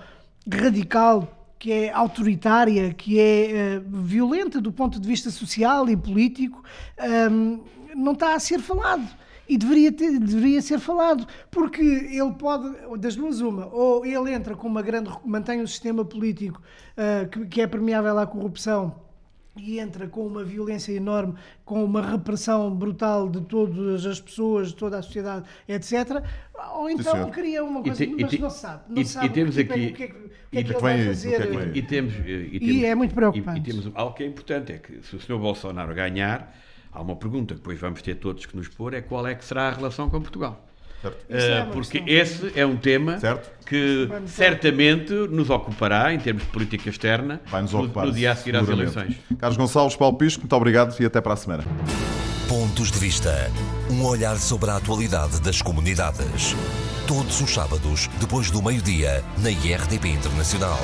radical, que é autoritária, que é eh, violenta do ponto de vista social e político, ehm, não está a ser falado. E deveria, ter- deveria ser falado, porque ele pode, das duas uma, ou ele entra com uma grande, mantém o sistema político eh, que, que é permeável à corrupção e entra com uma violência enorme, com uma repressão brutal de todas as pessoas, de toda a sociedade, etc. Ou então senhor. cria uma E coisa, te- e mas te- não se sabe. Não e- sabe e temos o que é aqui- o que é que, o que, é e que vai fazer. é? E temos, e E temos- é muito preocupante. E, e temos algo que é importante, é que se o Sr. Bolsonaro ganhar, há uma pergunta que depois vamos ter todos que nos pôr, é qual é que será a relação com Portugal. É Eh, uma porque questão. esse é um tema Certo. que vai-me certamente nos ocupará em termos de política externa no, ocupar. no dia a seguir às eleições. Carlos Gonçalves, Paulo Pisco, muito obrigado e até para a semana. Pontos de Vista. Um olhar sobre a atualidade das comunidades. Todos os sábados, depois do meio-dia, na IRTP Internacional.